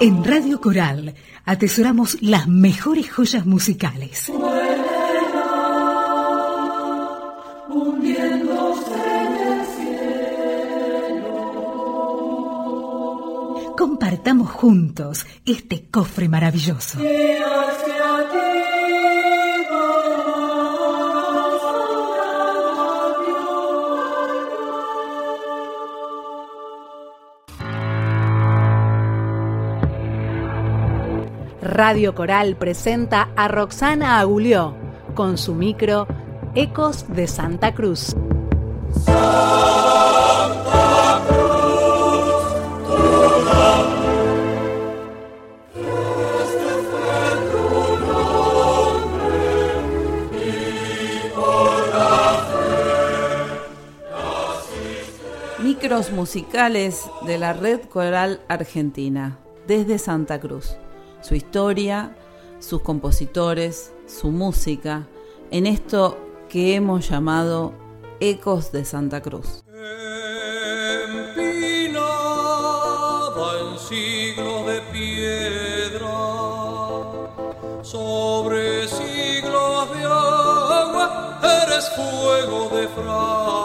En Radio Coral atesoramos las mejores joyas musicales. Compartamos juntos este cofre maravilloso. Radio Coral presenta a Roxana Agulió con su micro Ecos de Santa Cruz. Micros musicales de la Red Coral Argentina, desde Santa Cruz su historia, sus compositores, su música, en esto que hemos llamado Ecos de Santa Cruz. Empinada en siglos de piedra, sobre siglos de agua, eres fuego de fragua.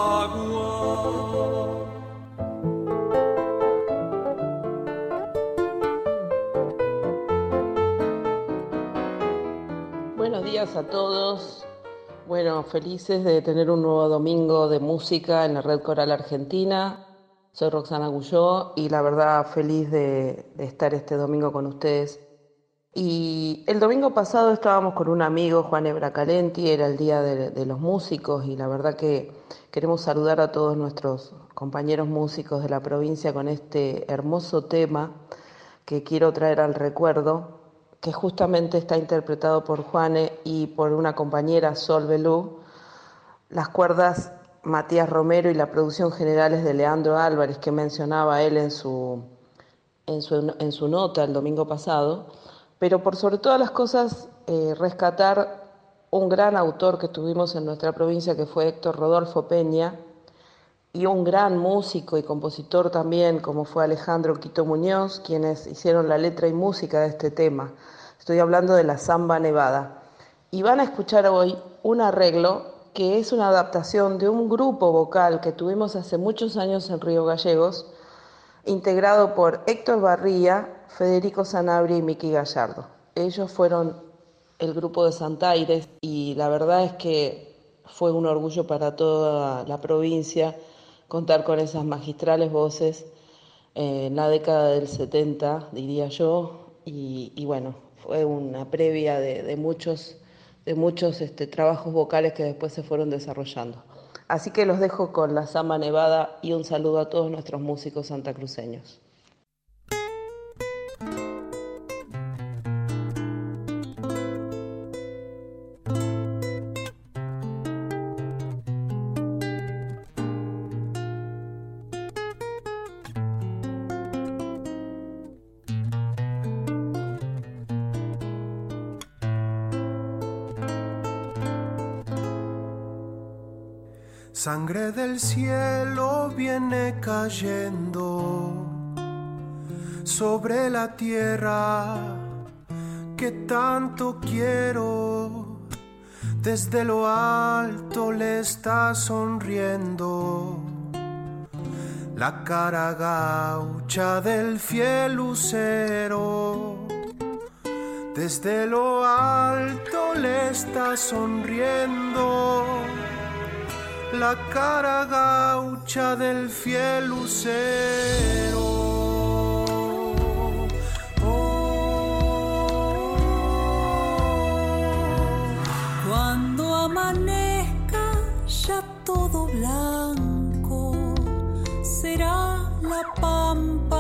Días a todos. Bueno, felices de tener un nuevo domingo de música en la Red Coral Argentina. Soy Roxana Gulló y la verdad feliz de, estar este domingo con ustedes. Y el domingo pasado estábamos con un amigo, Juan Ebracalenti, era el Día de, de los Músicos y la verdad que queremos saludar a todos nuestros compañeros músicos de la provincia con este hermoso tema que quiero traer al recuerdo que justamente está interpretado por Juane y por una compañera, Sol Belú. Las cuerdas Matías Romero y la producción general es de Leandro Álvarez, que mencionaba él en su, en su, en su nota el domingo pasado. Pero por sobre todas las cosas, eh, rescatar un gran autor que tuvimos en nuestra provincia, que fue Héctor Rodolfo Peña, y un gran músico y compositor también, como fue Alejandro Quito Muñoz, quienes hicieron la letra y música de este tema. Estoy hablando de la Samba Nevada. Y van a escuchar hoy un arreglo que es una adaptación de un grupo vocal que tuvimos hace muchos años en Río Gallegos, integrado por Héctor Barría, Federico Sanabria y Miki Gallardo. Ellos fueron el grupo de Santaires y la verdad es que fue un orgullo para toda la provincia contar con esas magistrales voces en la década del 70, diría yo, y, bueno, fue una previa de, muchos, de muchos este, trabajos vocales que después se fueron desarrollando. Así que los dejo con la Samba Nevada y un saludo a todos nuestros músicos santacruceños. Sangre del cielo viene cayendo sobre la tierra que tanto quiero. Desde lo alto le está sonriendo la cara gaucha del fiel lucero. Desde lo alto le está sonriendo la cara gaucha del fiel lucero. Cuando amanezca ya todo blanco, será la pampa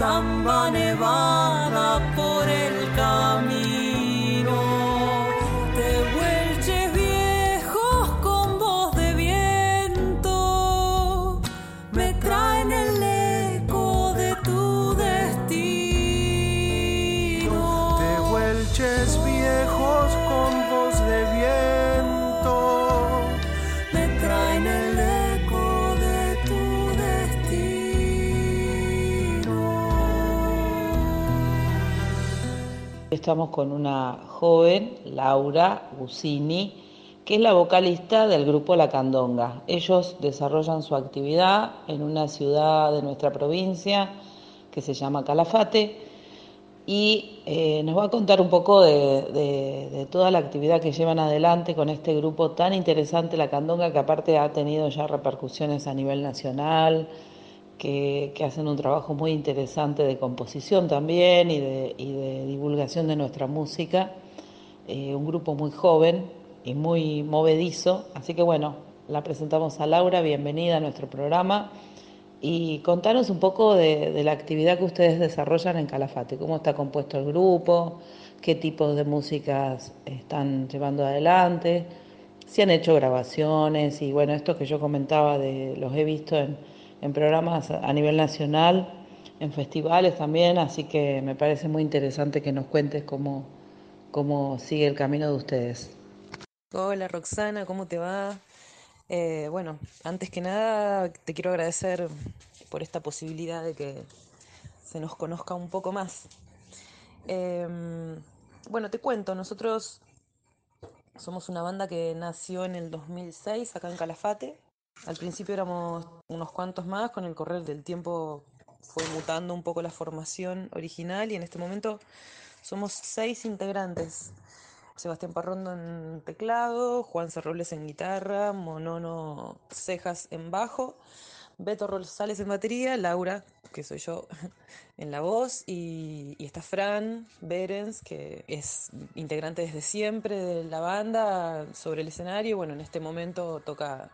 samba nevada Estamos con una joven, Laura Gusini, que es la vocalista del grupo La Candonga. Ellos desarrollan su actividad en una ciudad de nuestra provincia que se llama Calafate y eh, nos va a contar un poco de, toda la actividad que llevan adelante con este grupo tan interesante, La Candonga, que aparte ha tenido ya repercusiones a nivel nacional, que, hacen un trabajo muy interesante de composición también y de, y de divulgación de nuestra música. Eh, un grupo muy joven y muy movedizo, así que bueno, la presentamos a Laura, bienvenida a nuestro programa. Y contanos un poco de, de, la actividad que ustedes desarrollan en Calafate, cómo está compuesto el grupo, qué tipos de músicas están llevando adelante, si han hecho grabaciones y bueno, esto que yo comentaba, de, los he visto en, en programas a nivel nacional, en festivales también, así que me parece muy interesante que nos cuentes cómo, cómo sigue el camino de ustedes. Hola Roxana, ¿cómo te va? Eh, bueno, antes que nada te quiero agradecer por esta posibilidad de que se nos conozca un poco más. Eh, bueno, te cuento, nosotros somos una banda que nació en el 2006 acá en Calafate. Al principio éramos unos cuantos más, con el correr del tiempo fue mutando un poco la formación original y en este momento somos seis integrantes. Sebastián Parrondo en teclado, Juan Cerrobles en guitarra, Monono Cejas en bajo, Beto Rosales en batería, Laura, que soy yo, en la voz, y, y, está Fran Berens, que es integrante desde siempre de la banda sobre el escenario. Bueno, en este momento toca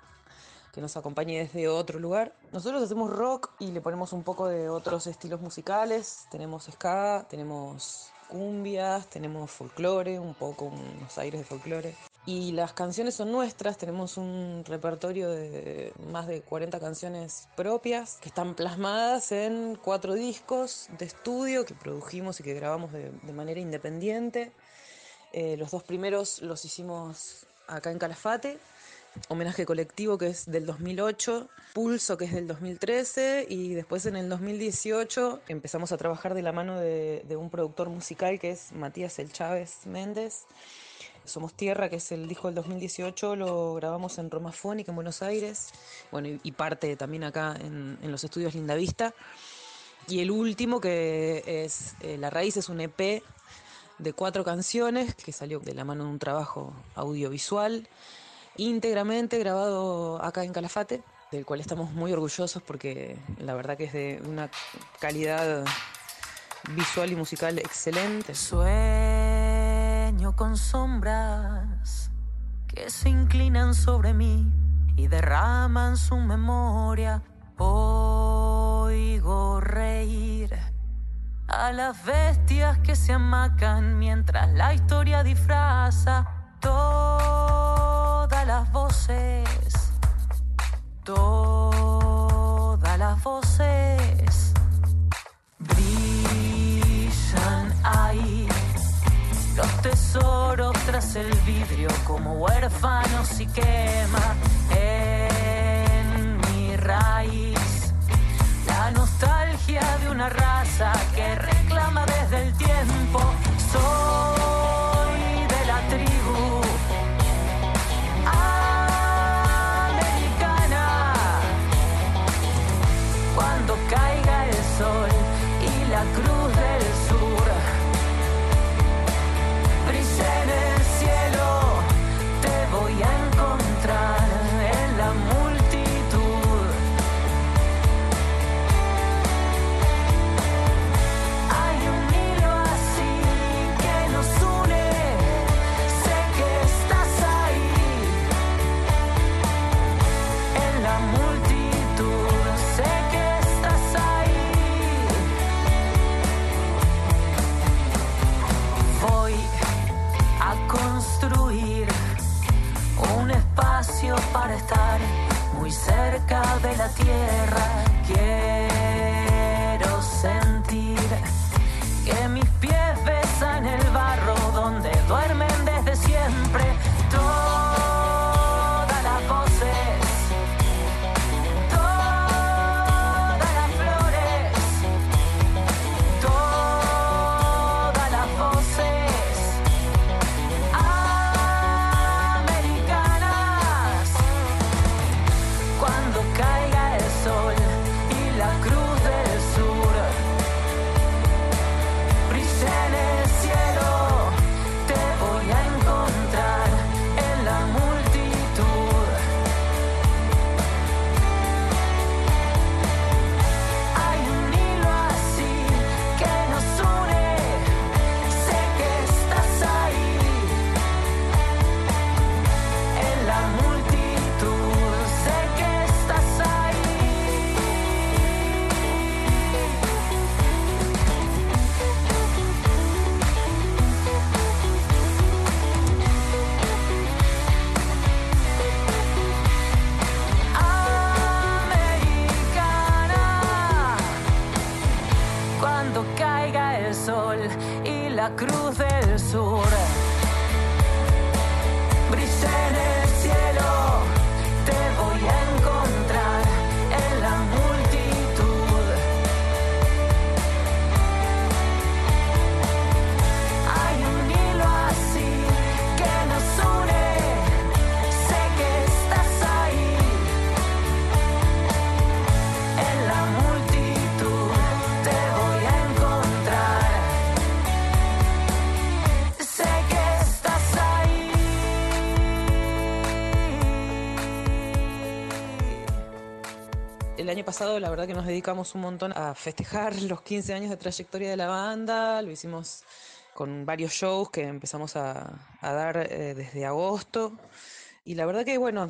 que nos acompañe desde otro lugar. Nosotros hacemos rock y le ponemos un poco de otros estilos musicales. Tenemos ska, tenemos cumbias, tenemos folclore, un poco unos aires de folclore. Y las canciones son nuestras, tenemos un repertorio de más de 40 canciones propias que están plasmadas en cuatro discos de estudio que produjimos y que grabamos de, de manera independiente. Eh, los dos primeros los hicimos acá en Calafate, homenaje colectivo que es del 2008, Pulso que es del 2013 y después en el 2018 empezamos a trabajar de la mano de, un productor musical que es Matías El Chávez Méndez. Somos Tierra, que es el disco del 2018, lo grabamos en Romafónica, en Buenos Aires, bueno, y, parte también acá en, en, los estudios Lindavista. Y el último, que es eh, La Raíz, es un EP de cuatro canciones que salió de la mano de un trabajo audiovisual íntegramente grabado acá en Calafate, del cual estamos muy orgullosos porque la verdad que es de una calidad visual y musical excelente. Sueño con sombras que se inclinan sobre mí y derraman su memoria. Oigo reír a las bestias que se amacan mientras la historia disfraza todas las voces, todas las voces brillan ahí. Los tesoros tras el vidrio como huérfanos y quema en mi raíz. La nostalgia de una raza que reclama desde el tiempo. Soy para estar muy cerca de la tierra. El año pasado la verdad que nos dedicamos un montón a festejar los 15 años de trayectoria de la banda, lo hicimos con varios shows que empezamos a, dar eh, desde agosto. Y la verdad que, bueno,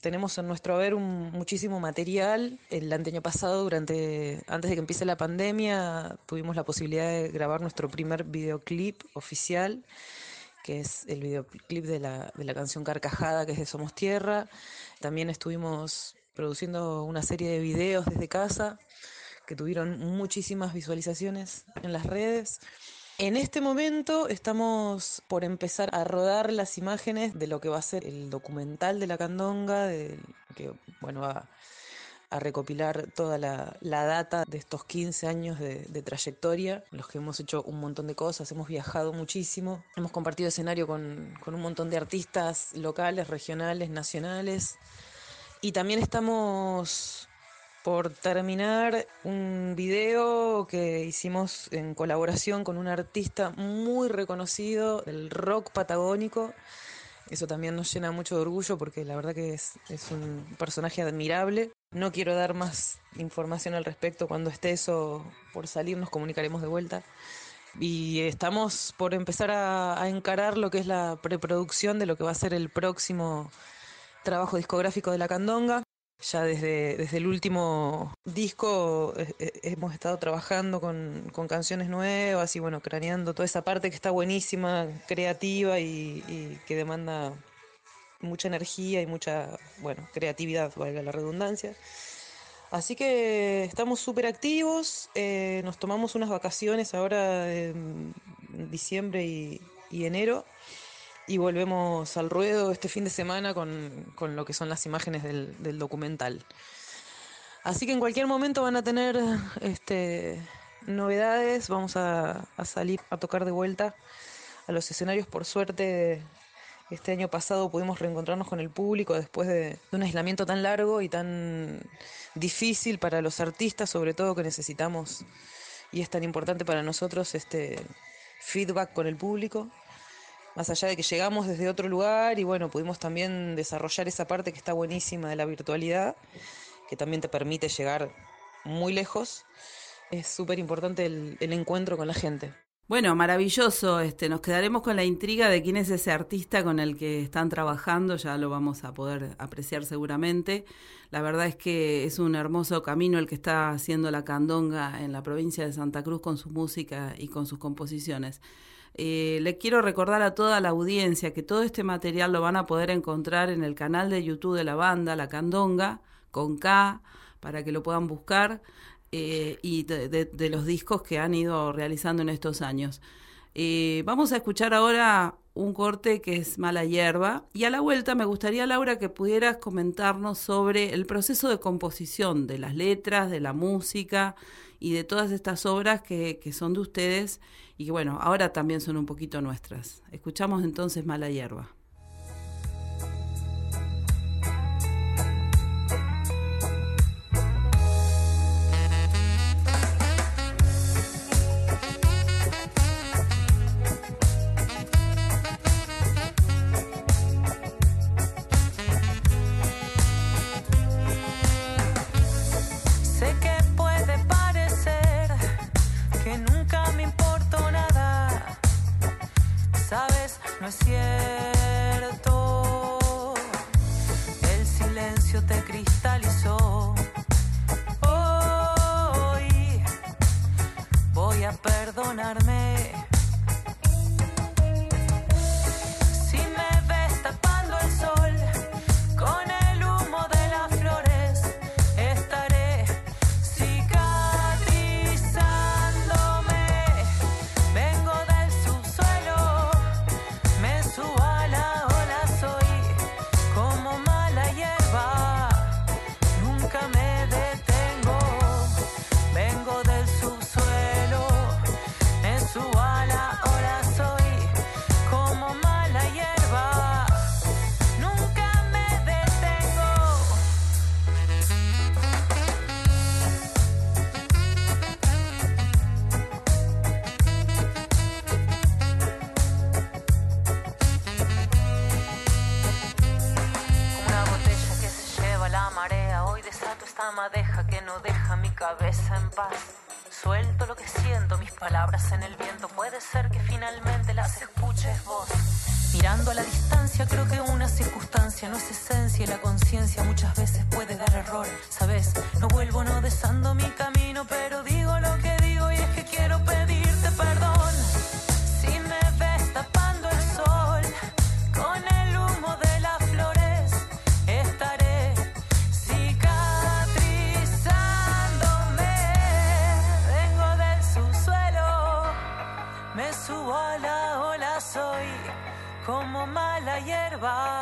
tenemos en nuestro haber un, muchísimo material. El año pasado, durante, antes de que empiece la pandemia, tuvimos la posibilidad de grabar nuestro primer videoclip oficial, que es el videoclip de la, de la canción Carcajada, que es de Somos Tierra. También estuvimos produciendo una serie de videos desde casa que tuvieron muchísimas visualizaciones en las redes. En este momento estamos por empezar a rodar las imágenes de lo que va a ser el documental de la candonga, que bueno, va a recopilar toda la, la data de estos 15 años de, de trayectoria, en los que hemos hecho un montón de cosas, hemos viajado muchísimo, hemos compartido escenario con, con un montón de artistas locales, regionales, nacionales, y también estamos por terminar un video que hicimos en colaboración con un artista muy reconocido del rock patagónico. Eso también nos llena mucho de orgullo porque la verdad que es, es un personaje admirable. No quiero dar más información al respecto. Cuando esté eso por salir nos comunicaremos de vuelta. Y estamos por empezar a, a encarar lo que es la preproducción de lo que va a ser el próximo trabajo discográfico de la Candonga. Ya desde, desde el último disco eh, eh, hemos estado trabajando con, con canciones nuevas y bueno, craneando toda esa parte que está buenísima, creativa y, que demanda mucha energía y mucha, bueno, creatividad, valga la redundancia. Así que estamos súper activos, eh, nos tomamos unas vacaciones ahora en diciembre y enero y volvemos al ruedo este fin de semana con, con lo que son las imágenes del, del documental. Así que en cualquier momento van a tener este, novedades, vamos a, a salir a tocar de vuelta a los escenarios. Por suerte, este año pasado pudimos reencontrarnos con el público después de, de un aislamiento tan largo y tan difícil para los artistas, sobre todo que necesitamos, y es tan importante para nosotros este feedback con el público más allá de que llegamos desde otro lugar y bueno, pudimos también desarrollar esa parte que está buenísima de la virtualidad, que también te permite llegar muy lejos. Es súper importante el, encuentro con la gente. Bueno, maravilloso. Este, nos quedaremos con la intriga de quién es ese artista con el que están trabajando. Ya lo vamos a poder apreciar seguramente. La verdad es que es un hermoso camino el que está haciendo la candonga en la provincia de Santa Cruz con su música y con sus composiciones. Eh, le quiero recordar a toda la audiencia que todo este material lo van a poder encontrar en el canal de YouTube de la banda, La Candonga, con K, para que lo puedan buscar, eh, y de, de- de los discos que han ido realizando en estos años. Eh, vamos a escuchar ahora un corte que es Mala Hierba, y a la vuelta me gustaría, Laura, que pudieras comentarnos sobre el proceso de composición de las letras, de la música y de todas estas obras que, que son de ustedes y que, bueno, ahora también son un poquito nuestras. Escuchamos entonces Mala Hierba. Distancia, creo que una circunstancia no es esencia y la conciencia muchas veces puede dar error. Sabes, no vuelvo no desando mi camino, pero digo lo que como mala hierba.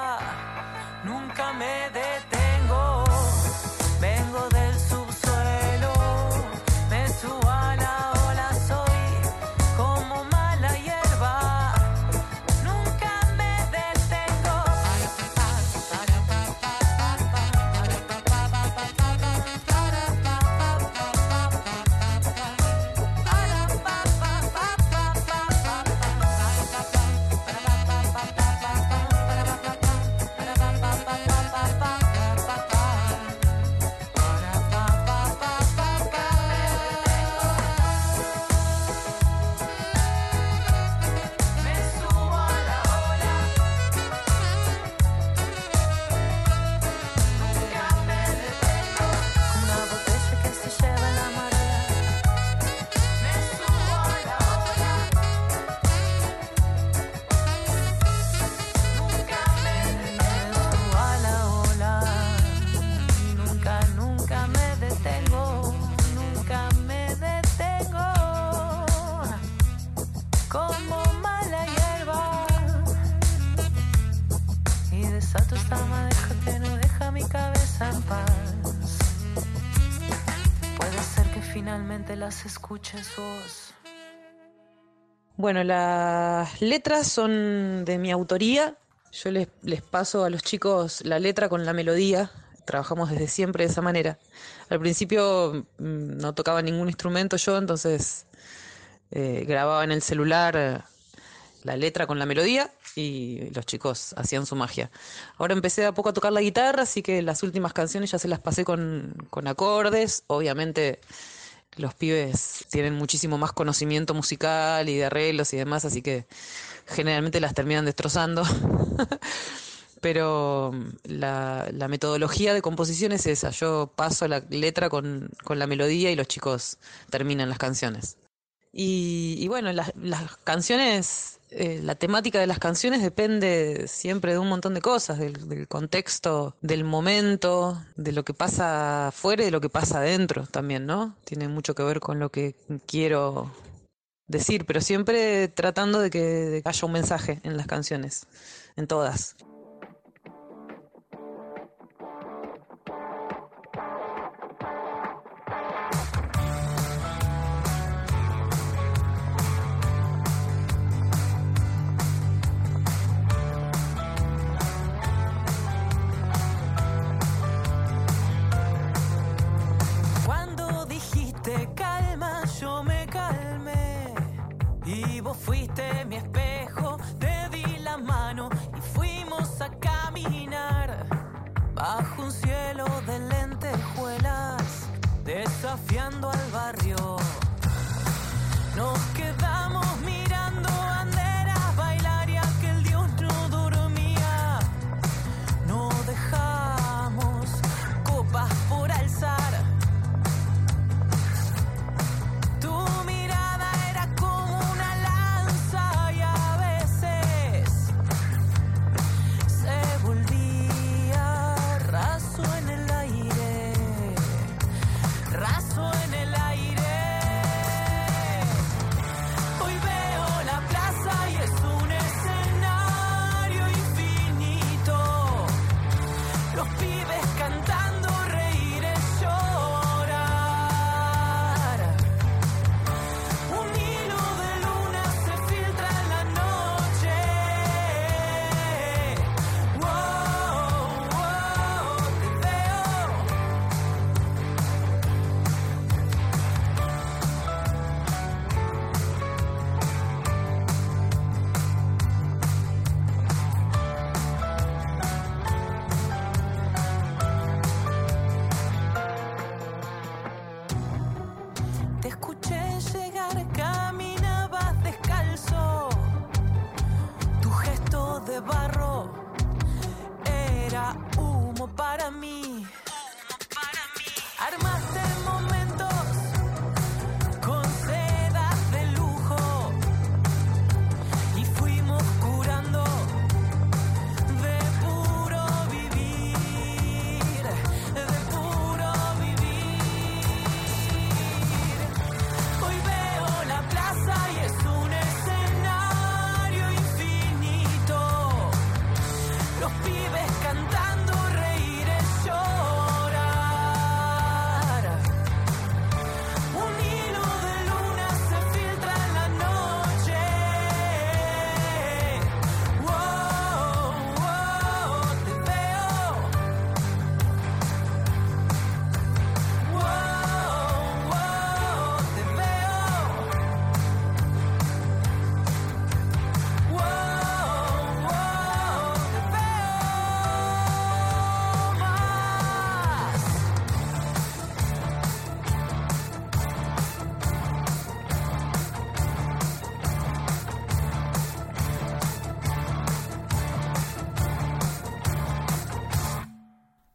Bueno, las letras son de mi autoría. Yo les, les paso a los chicos la letra con la melodía. Trabajamos desde siempre de esa manera. Al principio mm, no tocaba ningún instrumento yo, entonces eh, grababa en el celular eh, la letra con la melodía y los chicos hacían su magia. Ahora empecé a poco a tocar la guitarra, así que las últimas canciones ya se las pasé con, con acordes. Obviamente los pibes tienen muchísimo más conocimiento musical y de arreglos y demás, así que generalmente las terminan destrozando. Pero mm, la, metodología de composición es esa. Yo paso la letra con, con la melodía y los chicos terminan las canciones. Y, y bueno, las, canciones, eh, la temática de las canciones depende siempre de un montón de cosas, del, del contexto, del momento, de lo que pasa afuera y de lo que pasa adentro también, ¿no? Tiene mucho que ver con lo que quiero decir, pero siempre tratando de que, de que haya un mensaje en las canciones, en todas.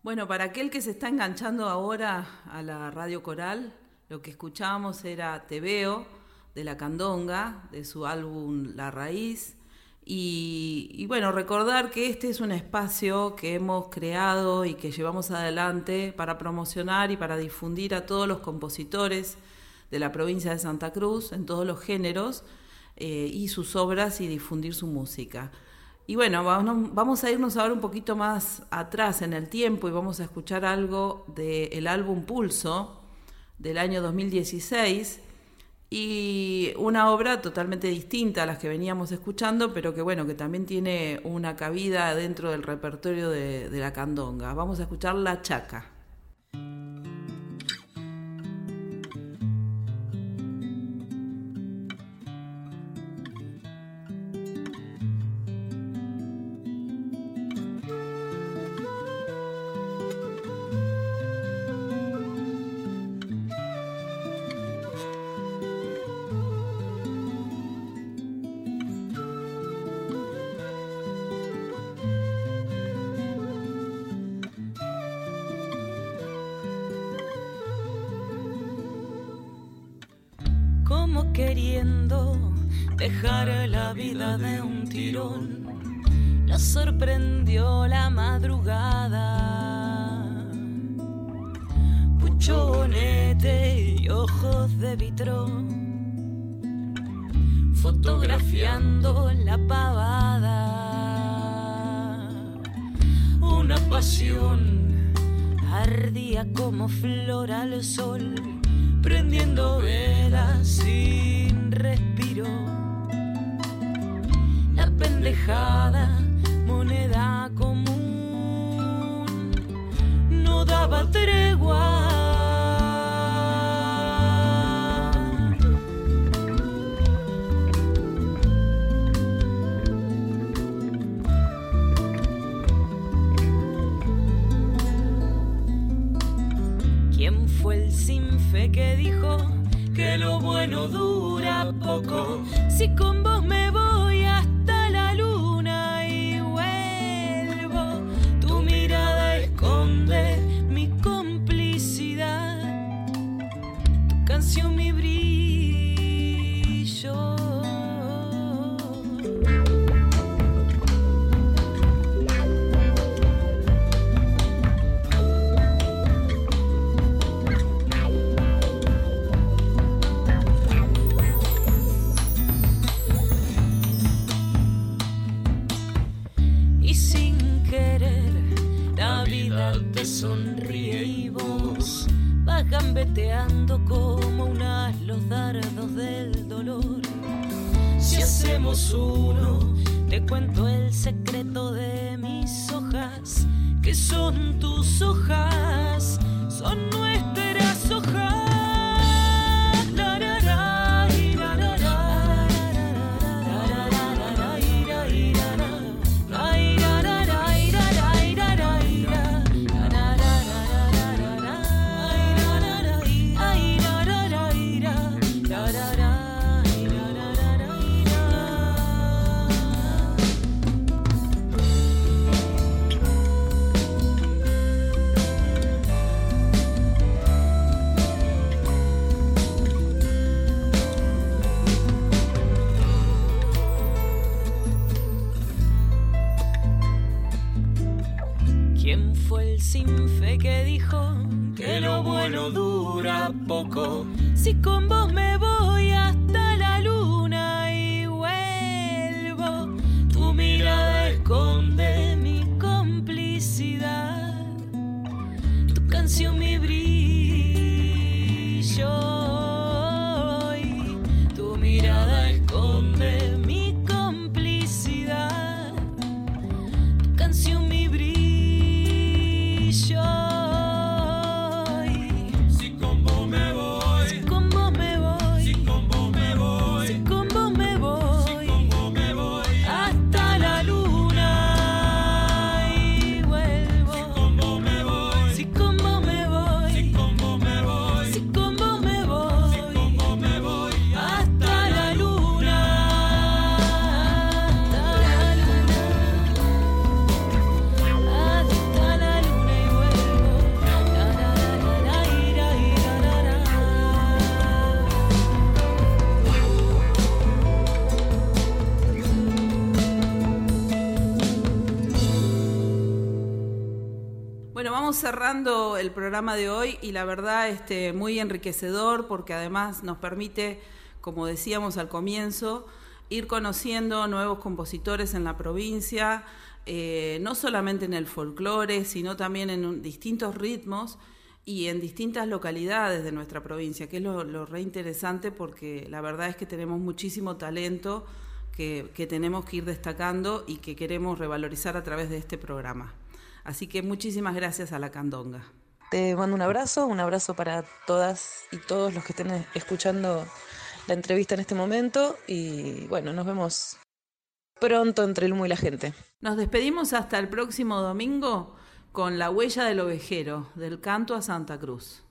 Bueno, para aquel que se está enganchando ahora a la radio coral, lo que escuchábamos era Te Veo de la Candonga, de su álbum La Raíz. Y, bueno, recordar que este es un espacio que hemos creado y que llevamos adelante para promocionar y para difundir a todos los compositores de la provincia de Santa Cruz en todos los géneros eh, y sus obras y difundir su música. Y bueno, vamos, a irnos ahora un poquito más atrás en el tiempo y vamos a escuchar algo del álbum Pulso del año 2016 y una obra totalmente distinta a las que veníamos escuchando, pero que bueno, que también tiene una cabida dentro del repertorio de, de la candonga. Vamos a escuchar La Chaca. Dejar la vida de un tirón. La sorprendió la madrugada. Puchonete y ojos de vitrón. Fotografiando la pavada. Una pasión ardía como flor al sol, prendiendo velas sin la vida te sonríe y vos vas gambeteando como unas los dardos del dolor. Si hacemos uno, te cuento el secreto de mis hojas, que son tus hojas, son nuestras hojas. Fe que dijo que lo bueno dura poco? Si con vos me voy hasta la luna y vuelvo, tu mirada esconde mi complicidad, tu canción mi brillo, vamos cerrando el programa de hoy y la verdad este muy enriquecedor porque además nos permite, como decíamos al comienzo, ir conociendo nuevos compositores en la provincia, eh, no solamente en el folclore, sino también en un- distintos ritmos y en distintas localidades de nuestra provincia, que es lo, lo re interesante porque la verdad es que tenemos muchísimo talento que tenemos que ir destacando y que queremos revalorizar a través de este programa. Así que muchísimas gracias a la Candonga. Te mando un abrazo, un abrazo para todas y todos los que estén escuchando la entrevista en este momento y bueno, nos vemos pronto entre el humo y la gente. Nos despedimos hasta el próximo domingo con La huella del ovejero, del canto a Santa Cruz.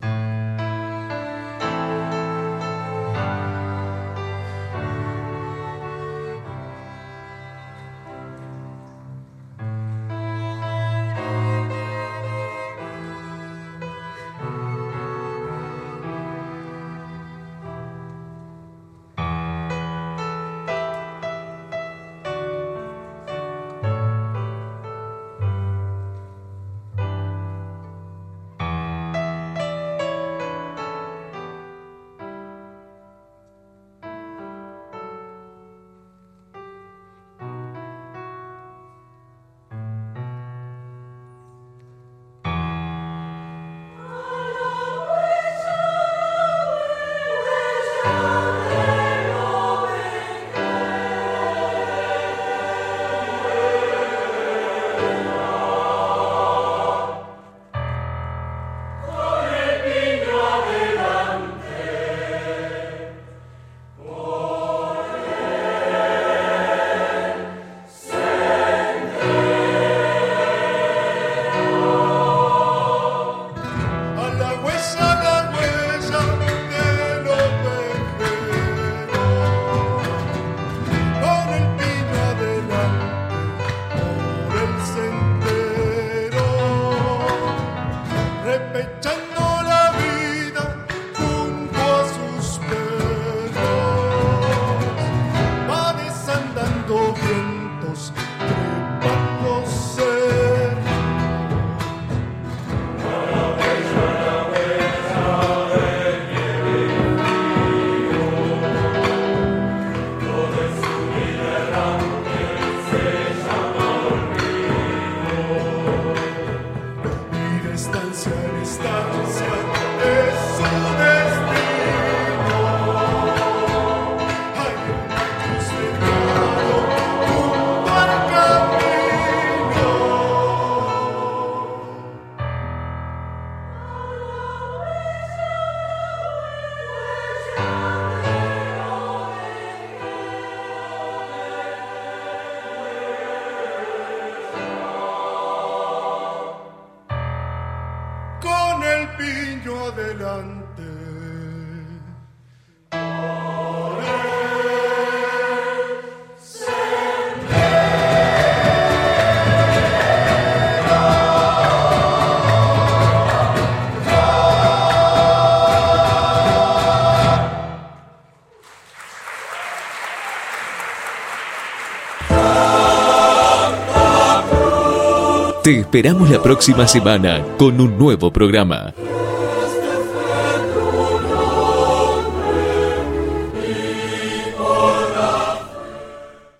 Esperamos la próxima semana con un nuevo programa.